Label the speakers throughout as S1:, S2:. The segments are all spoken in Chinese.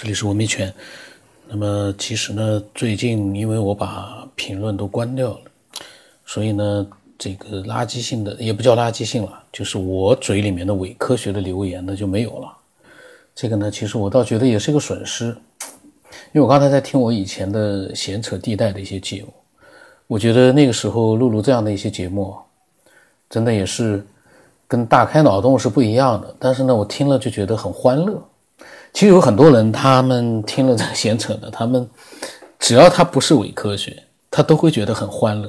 S1: 这里是文明圈。那么其实呢，最近因为我把评论都关掉了，所以呢，这个垃圾性的也不叫垃圾性了，就是我嘴里面的伪科学的留言呢就没有了。这个呢，其实我倒觉得也是一个损失，因为我刚才在听我以前的闲扯地带的一些节目，我觉得那个时候录录这样的一些节目，真的也是跟大开脑洞是不一样的。但是呢，我听了就觉得很欢乐。其实有很多人，他们听了这闲扯的，他们只要他不是伪科学，他都会觉得很欢乐；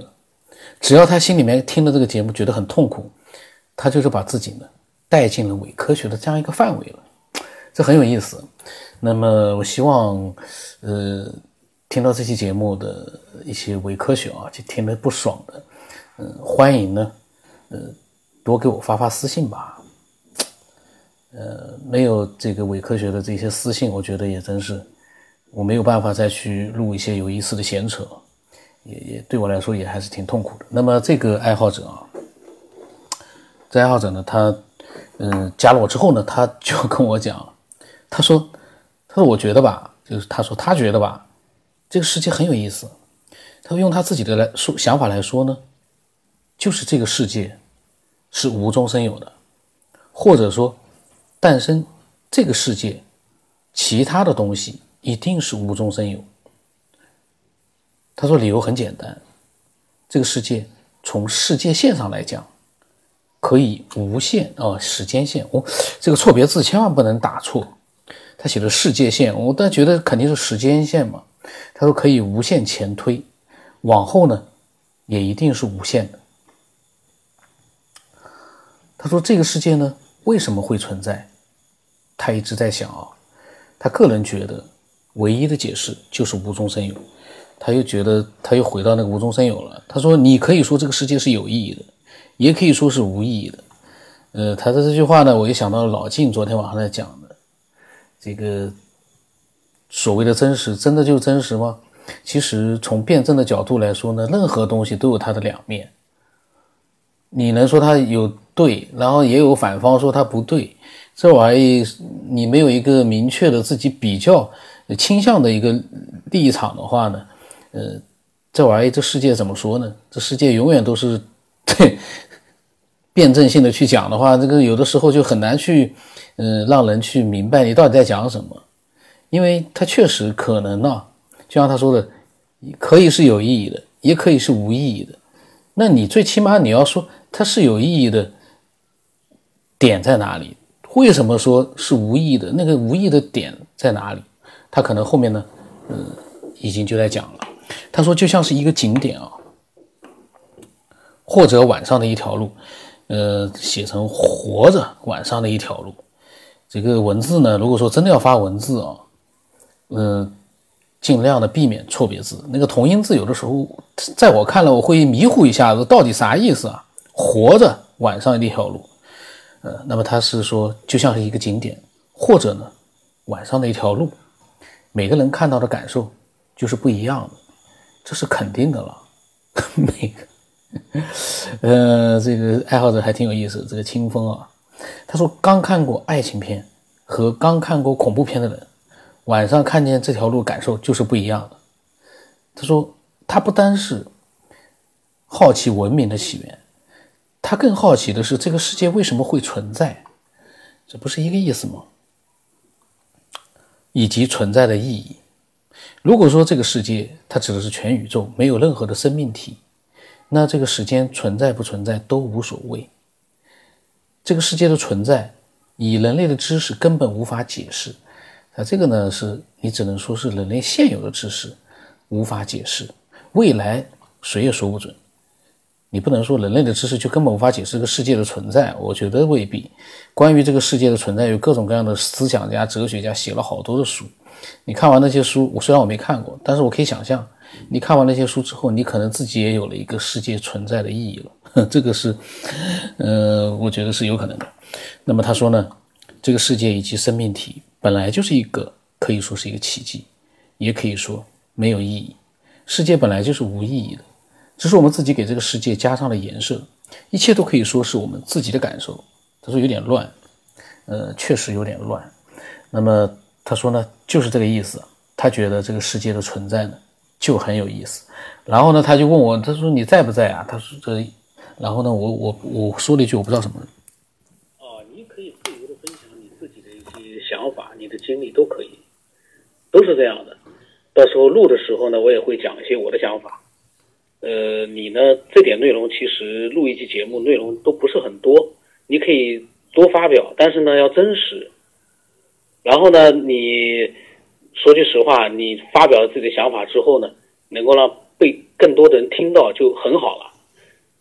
S1: 只要他心里面听了这个节目觉得很痛苦，他就是把自己呢带进了伪科学的这样一个范围了，这很有意思。那么我希望，呃，听到这期节目的一些伪科学啊，就听得不爽的，嗯，欢迎呢，呃，多给我发发私信吧。呃，没有这个伪科学的这些私信，我觉得也真是我没有办法再去录一些有意思的闲扯，也也对我来说也还是挺痛苦的。那么这个爱好者啊，这爱好者呢，他嗯加了我之后呢，他就跟我讲，他说，他说我觉得吧，就是他说他觉得吧，这个世界很有意思。他用他自己的来说想法来说呢，就是这个世界是无中生有的，或者说。诞生这个世界，其他的东西一定是无中生有。他说理由很简单，这个世界从世界线上来讲，可以无限哦，时间线哦，这个错别字千万不能打错。他写的世界线，我但觉得肯定是时间线嘛。他说可以无限前推，往后呢也一定是无限的。他说这个世界呢为什么会存在？他一直在想啊，他个人觉得唯一的解释就是无中生有。他又觉得他又回到那个无中生有了。他说：“你可以说这个世界是有意义的，也可以说是无意义的。”呃，他的这句话呢，我又想到了老晋昨天晚上在讲的这个所谓的真实，真的就真实吗？其实从辩证的角度来说呢，任何东西都有它的两面。你能说它有对，然后也有反方说它不对。这玩意你没有一个明确的自己比较倾向的一个立场的话呢，呃，这玩意这世界怎么说呢？这世界永远都是对 辩证性的去讲的话，这个有的时候就很难去，嗯，让人去明白你到底在讲什么，因为它确实可能呢，就像他说的，可以是有意义的，也可以是无意义的。那你最起码你要说它是有意义的点在哪里？为什么说是无意的？那个无意的点在哪里？他可能后面呢，嗯，已经就在讲了。他说就像是一个景点啊，或者晚上的一条路，呃，写成活着晚上的一条路。这个文字呢，如果说真的要发文字啊，嗯，尽量的避免错别字。那个同音字有的时候，在我看来，我会迷糊一下子，到底啥意思啊？活着晚上的一条路。呃，那么他是说，就像是一个景点，或者呢，晚上的一条路，每个人看到的感受就是不一样的，这是肯定的了。每个，呃，这个爱好者还挺有意思。这个清风啊，他说刚看过爱情片和刚看过恐怖片的人，晚上看见这条路感受就是不一样的。他说他不单是好奇文明的起源。他更好奇的是，这个世界为什么会存在？这不是一个意思吗？以及存在的意义。如果说这个世界它指的是全宇宙，没有任何的生命体，那这个时间存在不存在都无所谓。这个世界的存在，以人类的知识根本无法解释。啊，这个呢，是你只能说是人类现有的知识无法解释，未来谁也说不准。你不能说人类的知识就根本无法解释这个世界的存在，我觉得未必。关于这个世界的存在，有各种各样的思想家、哲学家写了好多的书。你看完那些书，我虽然我没看过，但是我可以想象，你看完那些书之后，你可能自己也有了一个世界存在的意义了。这个是，呃，我觉得是有可能的。那么他说呢，这个世界以及生命体本来就是一个可以说是一个奇迹，也可以说没有意义。世界本来就是无意义的。只是我们自己给这个世界加上了颜色，一切都可以说是我们自己的感受。他说有点乱，呃，确实有点乱。那么他说呢，就是这个意思。他觉得这个世界的存在呢，就很有意思。然后呢，他就问我，他说你在不在啊？他说这，然后呢，我我我说了一句我不知道什么。
S2: 哦，你可以自由的分享你自己的一些想法，你的经历都可以，都是这样的。到时候录的时候呢，我也会讲一些我的想法。呃，你呢，这点内容其实录一期节目内容都不是很多，你可以多发表，但是呢要真实。然后呢，你说句实话，你发表了自己的想法之后呢，能够让被更多的人听到就很好了。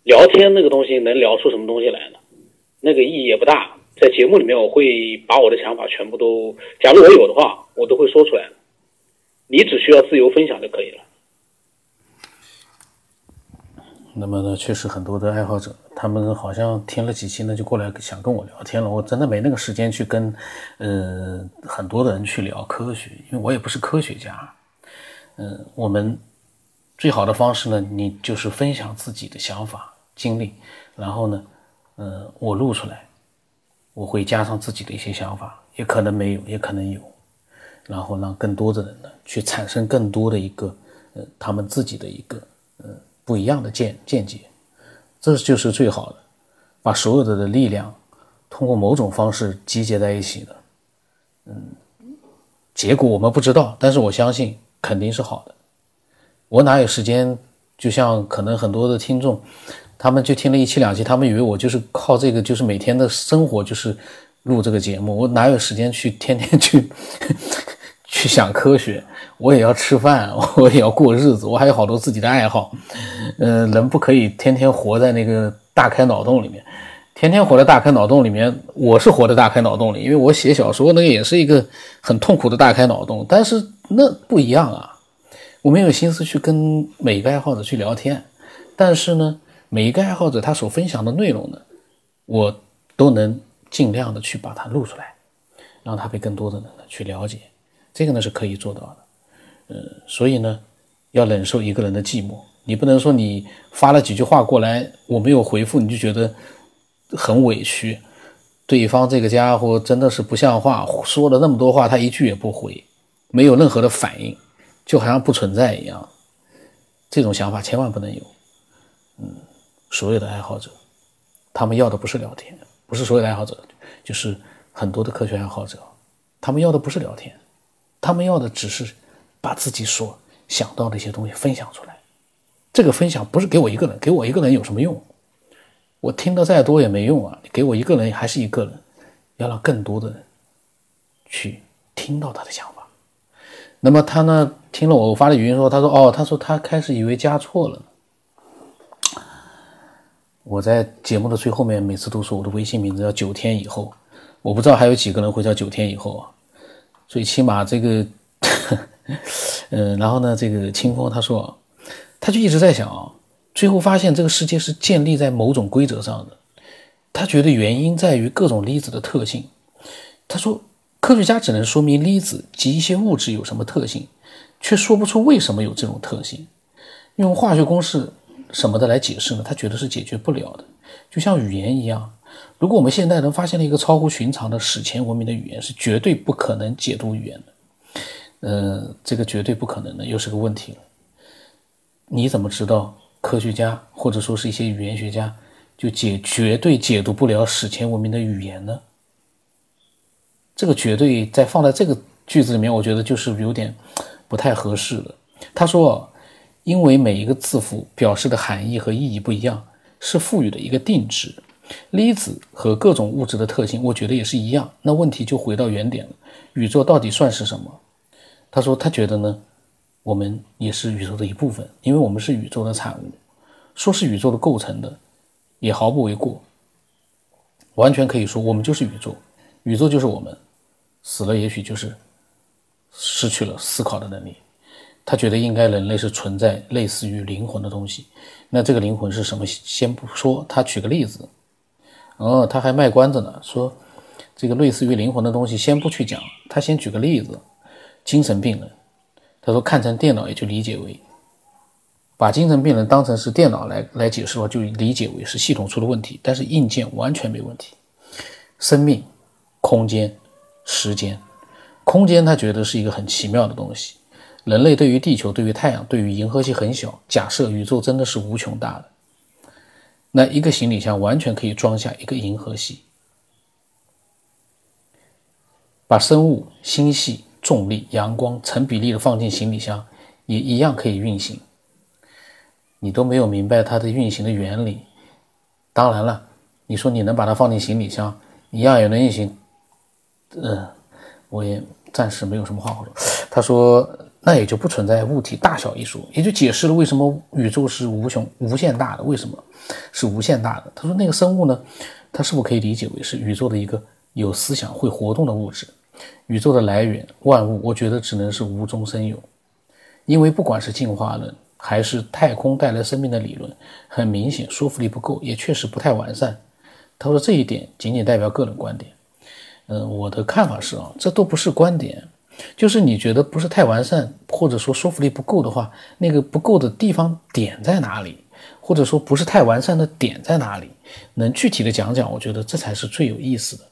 S2: 聊天那个东西能聊出什么东西来呢？那个意义也不大。在节目里面，我会把我的想法全部都，假如我有的话，我都会说出来的。你只需要自由分享就可以了。
S1: 那么呢，确实很多的爱好者，他们好像听了几期呢，就过来想跟我聊天了。我真的没那个时间去跟，呃，很多的人去聊科学，因为我也不是科学家。嗯，我们最好的方式呢，你就是分享自己的想法、经历，然后呢，呃，我录出来，我会加上自己的一些想法，也可能没有，也可能有，然后让更多的人呢，去产生更多的一个，呃，他们自己的一个，不一样的见见解，这就是最好的，把所有的的力量通过某种方式集结在一起的。嗯，结果我们不知道，但是我相信肯定是好的。我哪有时间？就像可能很多的听众，他们就听了一期两期，他们以为我就是靠这个，就是每天的生活就是录这个节目，我哪有时间去天天去去想科学？我也要吃饭，我也要过日子，我还有好多自己的爱好。嗯，人不可以天天活在那个大开脑洞里面，天天活在大开脑洞里面。我是活在大开脑洞里，因为我写小说那个也是一个很痛苦的大开脑洞，但是那不一样啊。我没有心思去跟每一个爱好者去聊天，但是呢，每一个爱好者他所分享的内容呢，我都能尽量的去把它录出来，让他被更多的人呢去了解。这个呢是可以做到的。嗯，所以呢，要忍受一个人的寂寞。你不能说你发了几句话过来，我没有回复，你就觉得很委屈。对方这个家伙真的是不像话，说了那么多话，他一句也不回，没有任何的反应，就好像不存在一样。这种想法千万不能有。嗯，所有的爱好者，他们要的不是聊天，不是所有的爱好者，就是很多的科学爱好者，他们要的不是聊天，他们要的只是。把自己所想到的一些东西分享出来，这个分享不是给我一个人，给我一个人有什么用？我听的再多也没用啊！你给我一个人还是一个人，要让更多的人去听到他的想法。那么他呢，听了我发的语音说，他说：“哦，他说他开始以为加错了。”我在节目的最后面每次都说我的微信名字叫九天以后，我不知道还有几个人会叫九天以后啊，最起码这个。嗯，然后呢，这个清风他说，他就一直在想啊，最后发现这个世界是建立在某种规则上的。他觉得原因在于各种粒子的特性。他说，科学家只能说明粒子及一些物质有什么特性，却说不出为什么有这种特性。用化学公式什么的来解释呢？他觉得是解决不了的。就像语言一样，如果我们现代人发现了一个超乎寻常的史前文明的语言，是绝对不可能解读语言的。呃，这个绝对不可能的，又是个问题了。你怎么知道科学家或者说是一些语言学家就解绝对解读不了史前文明的语言呢？这个绝对在放在这个句子里面，我觉得就是有点不太合适了。他说，因为每一个字符表示的含义和意义不一样，是赋予的一个定值。粒子和各种物质的特性，我觉得也是一样。那问题就回到原点了：宇宙到底算是什么？他说：“他觉得呢，我们也是宇宙的一部分，因为我们是宇宙的产物。说是宇宙的构成的，也毫不为过。完全可以说，我们就是宇宙，宇宙就是我们。死了，也许就是失去了思考的能力。他觉得应该人类是存在类似于灵魂的东西。那这个灵魂是什么？先不说，他举个例子。哦，他还卖关子呢，说这个类似于灵魂的东西先不去讲，他先举个例子。”精神病人，他说看成电脑也就理解为，把精神病人当成是电脑来来解释的话，就理解为是系统出了问题，但是硬件完全没问题。生命、空间、时间，空间他觉得是一个很奇妙的东西。人类对于地球、对于太阳、对于银河系很小。假设宇宙真的是无穷大的，那一个行李箱完全可以装下一个银河系。把生物、星系、重力、阳光成比例的放进行李箱，也一样可以运行。你都没有明白它的运行的原理。当然了，你说你能把它放进行李箱，一样也能运行。嗯，我也暂时没有什么话好说。他说，那也就不存在物体大小一说，也就解释了为什么宇宙是无穷无限大的。为什么是无限大的？他说，那个生物呢，它是否可以理解为是宇宙的一个有思想、会活动的物质？宇宙的来源，万物，我觉得只能是无中生有，因为不管是进化论还是太空带来生命的理论，很明显说服力不够，也确实不太完善。他说这一点仅仅代表个人观点。嗯，我的看法是啊，这都不是观点，就是你觉得不是太完善，或者说说服力不够的话，那个不够的地方点在哪里，或者说不是太完善的点在哪里，能具体的讲讲，我觉得这才是最有意思的。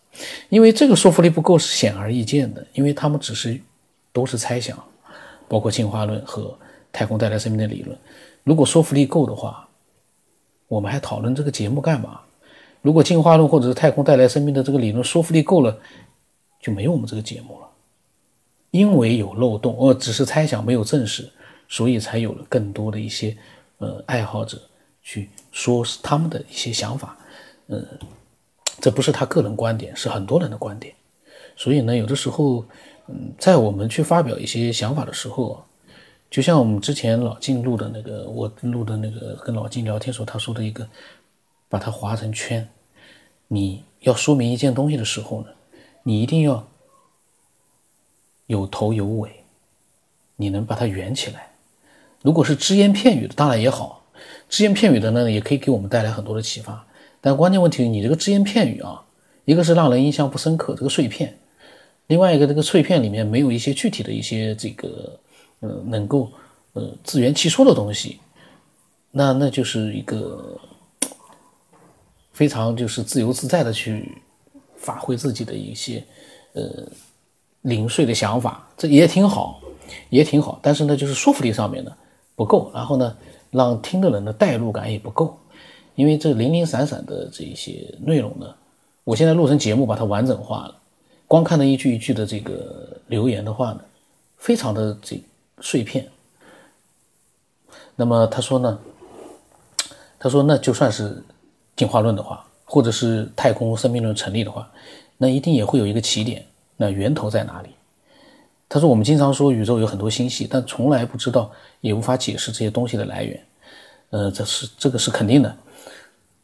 S1: 因为这个说服力不够是显而易见的，因为他们只是都是猜想，包括进化论和太空带来生命的理论。如果说服力够的话，我们还讨论这个节目干嘛？如果进化论或者是太空带来生命的这个理论说服力够了，就没有我们这个节目了。因为有漏洞，呃，只是猜想没有证实，所以才有了更多的一些呃爱好者去说他们的一些想法，呃。这不是他个人观点，是很多人的观点。所以呢，有的时候，嗯，在我们去发表一些想法的时候，就像我们之前老金录的那个，我录的那个跟老金聊天时候他说的一个，把它划成圈。你要说明一件东西的时候呢，你一定要有头有尾，你能把它圆起来。如果是只言片语的，当然也好，只言片语的呢，也可以给我们带来很多的启发。但关键问题，你这个只言片语啊，一个是让人印象不深刻，这个碎片；另外一个，这个碎片里面没有一些具体的一些这个，呃，能够呃自圆其说的东西，那那就是一个非常就是自由自在的去发挥自己的一些呃零碎的想法，这也挺好，也挺好。但是呢，就是说服力上面呢不够，然后呢，让听的人的代入感也不够。因为这零零散散的这一些内容呢，我现在录成节目把它完整化了，光看那一句一句的这个留言的话呢，非常的这碎片。那么他说呢，他说那就算是进化论的话，或者是太空生命论成立的话，那一定也会有一个起点，那源头在哪里？他说我们经常说宇宙有很多星系，但从来不知道也无法解释这些东西的来源。呃，这是这个是肯定的。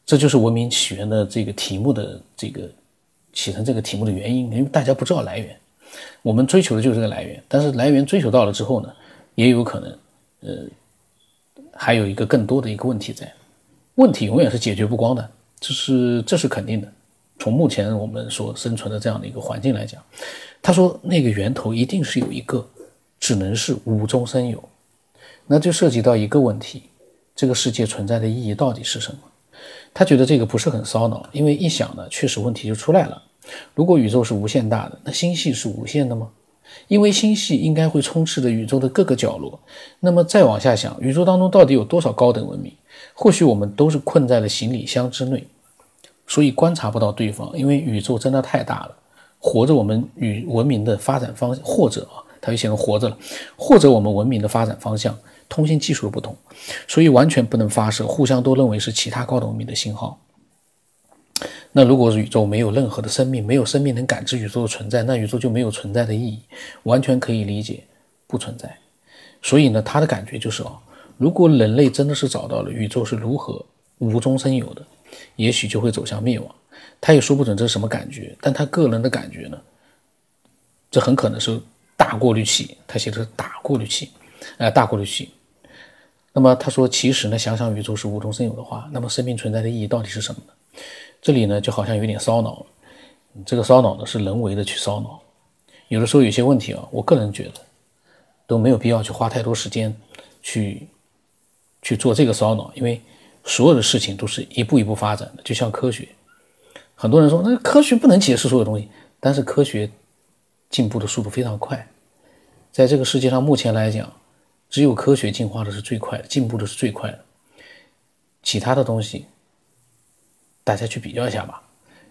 S1: 这就是文明起源的这个题目的这个起成这个题目的原因，因为大家不知道来源，我们追求的就是这个来源。但是来源追求到了之后呢，也有可能，呃，还有一个更多的一个问题在，问题永远是解决不光的，这是这是肯定的。从目前我们所生存的这样的一个环境来讲，他说那个源头一定是有一个，只能是无中生有，那就涉及到一个问题：这个世界存在的意义到底是什么？他觉得这个不是很烧脑，因为一想呢，确实问题就出来了。如果宇宙是无限大的，那星系是无限的吗？因为星系应该会充斥着宇宙的各个角落。那么再往下想，宇宙当中到底有多少高等文明？或许我们都是困在了行李箱之内，所以观察不到对方。因为宇宙真的太大了，活着我们与文明的发展方，或者啊，他就写成活着了，或者我们文明的发展方向。通信技术的不同，所以完全不能发射互相都认为是其他高等文明的信号。那如果宇宙没有任何的生命，没有生命能感知宇宙的存在，那宇宙就没有存在的意义，完全可以理解不存在。所以呢，他的感觉就是啊，如果人类真的是找到了宇宙是如何无中生有的，也许就会走向灭亡。他也说不准这是什么感觉，但他个人的感觉呢，这很可能是大过滤器。他写的是大过滤器，呃，大过滤器。那么他说，其实呢，想想宇宙是无中生有的话，那么生命存在的意义到底是什么呢？这里呢，就好像有点烧脑。这个烧脑呢，是人为的去烧脑。有的时候有些问题啊，我个人觉得都没有必要去花太多时间去去做这个烧脑，因为所有的事情都是一步一步发展的，就像科学。很多人说，那科学不能解释所有东西，但是科学进步的速度非常快，在这个世界上目前来讲，只有科学进化的是最快的，进步的是最快的。其他的东西，大家去比较一下吧。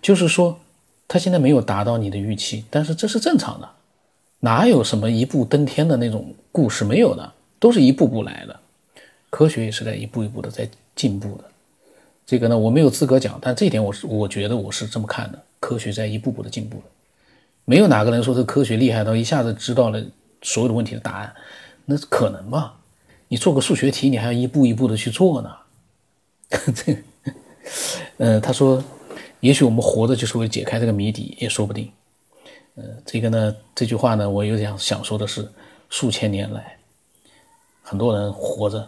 S1: 就是说，它现在没有达到你的预期，但是这是正常的。哪有什么一步登天的那种故事？没有的，都是一步步来的。科学也是在一步一步的在进步的。这个呢，我没有资格讲，但这一点我是我觉得我是这么看的：科学在一步步的进步的。没有哪个人说这科学厉害到一下子知道了所有的问题的答案，那可能吗？你做个数学题，你还要一步一步的去做呢。这，呃，他说，也许我们活着就是为了解开这个谜底，也说不定。呃，这个呢，这句话呢，我有点想说的是，数千年来，很多人活着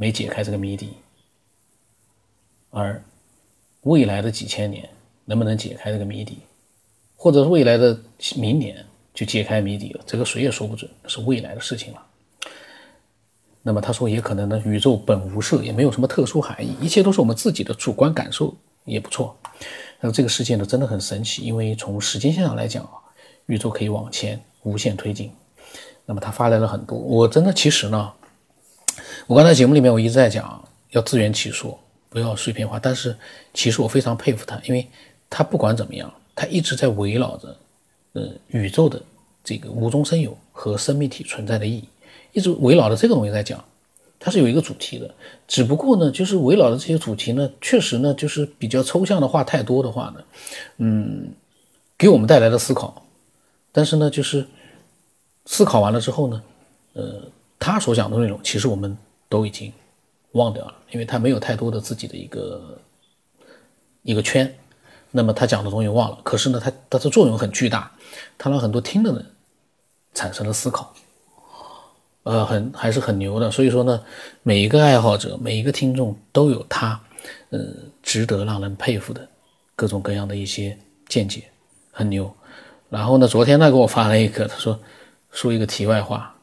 S1: 没解开这个谜底，而未来的几千年能不能解开这个谜底，或者是未来的明年就解开谜底了，这个谁也说不准，是未来的事情了。那么他说，也可能呢，宇宙本无色，也没有什么特殊含义，一切都是我们自己的主观感受，也不错。那这个世界呢，真的很神奇，因为从时间线上来讲啊。宇宙可以往前无限推进，那么他发来了很多。我真的其实呢，我刚才节目里面我一直在讲要自圆其说，不要碎片化。但是其实我非常佩服他，因为他不管怎么样，他一直在围绕着呃宇宙的这个无中生有和生命体存在的意义，一直围绕着这个东西在讲。它是有一个主题的，只不过呢，就是围绕着这些主题呢，确实呢，就是比较抽象的话太多的话呢，嗯，给我们带来的思考。但是呢，就是思考完了之后呢，呃，他所讲的内容其实我们都已经忘掉了，因为他没有太多的自己的一个一个圈。那么他讲的东西忘了，可是呢，他他的作用很巨大，他让很多听的人产生了思考，呃，很还是很牛的。所以说呢，每一个爱好者，每一个听众都有他呃值得让人佩服的各种各样的一些见解，很牛。然后呢？昨天他给我发了一个，他说说一个题外话，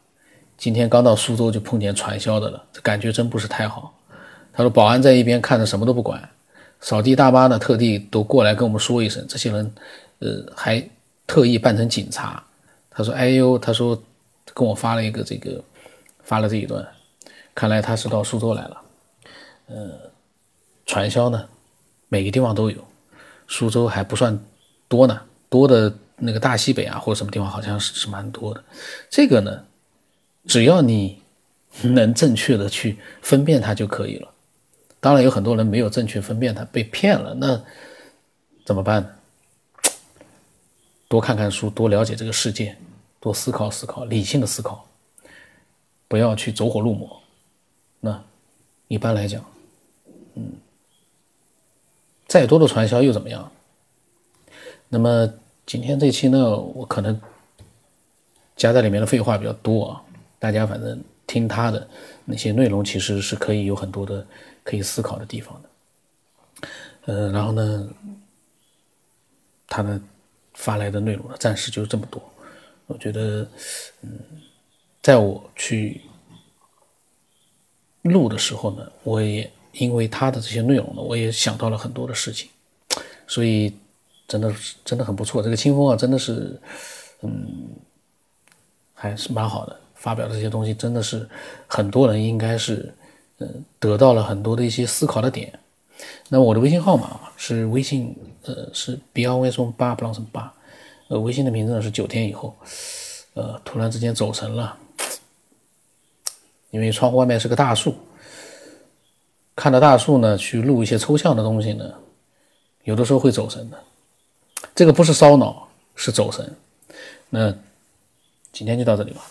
S1: 今天刚到苏州就碰见传销的了，这感觉真不是太好。他说保安在一边看着什么都不管，扫地大妈呢特地都过来跟我们说一声，这些人呃还特意扮成警察。他说哎呦，他说跟我发了一个这个发了这一段，看来他是到苏州来了。呃，传销呢每个地方都有，苏州还不算多呢，多的。那个大西北啊，或者什么地方，好像是是蛮多的。这个呢，只要你能正确的去分辨它就可以了。当然，有很多人没有正确分辨它，被骗了，那怎么办呢？多看看书，多了解这个世界，多思考思考，理性的思考，不要去走火入魔。那一般来讲，嗯，再多的传销又怎么样？那么。今天这期呢，我可能夹在里面的废话比较多啊，大家反正听他的那些内容，其实是可以有很多的可以思考的地方的。呃，然后呢，他的发来的内容呢，暂时就这么多。我觉得，嗯，在我去录的时候呢，我也因为他的这些内容呢，我也想到了很多的事情，所以。真的是真的很不错，这个清风啊，真的是，嗯，还是蛮好的。发表的这些东西，真的是很多人应该是，嗯，得到了很多的一些思考的点。那我的微信号码是微信，呃，是 b r y 松八 b l o s 八，呃，微信的名字呢是九天以后，呃，突然之间走神了，因为窗户外面是个大树，看着大树呢，去录一些抽象的东西呢，有的时候会走神的。这个不是烧脑，是走神。那今天就到这里吧。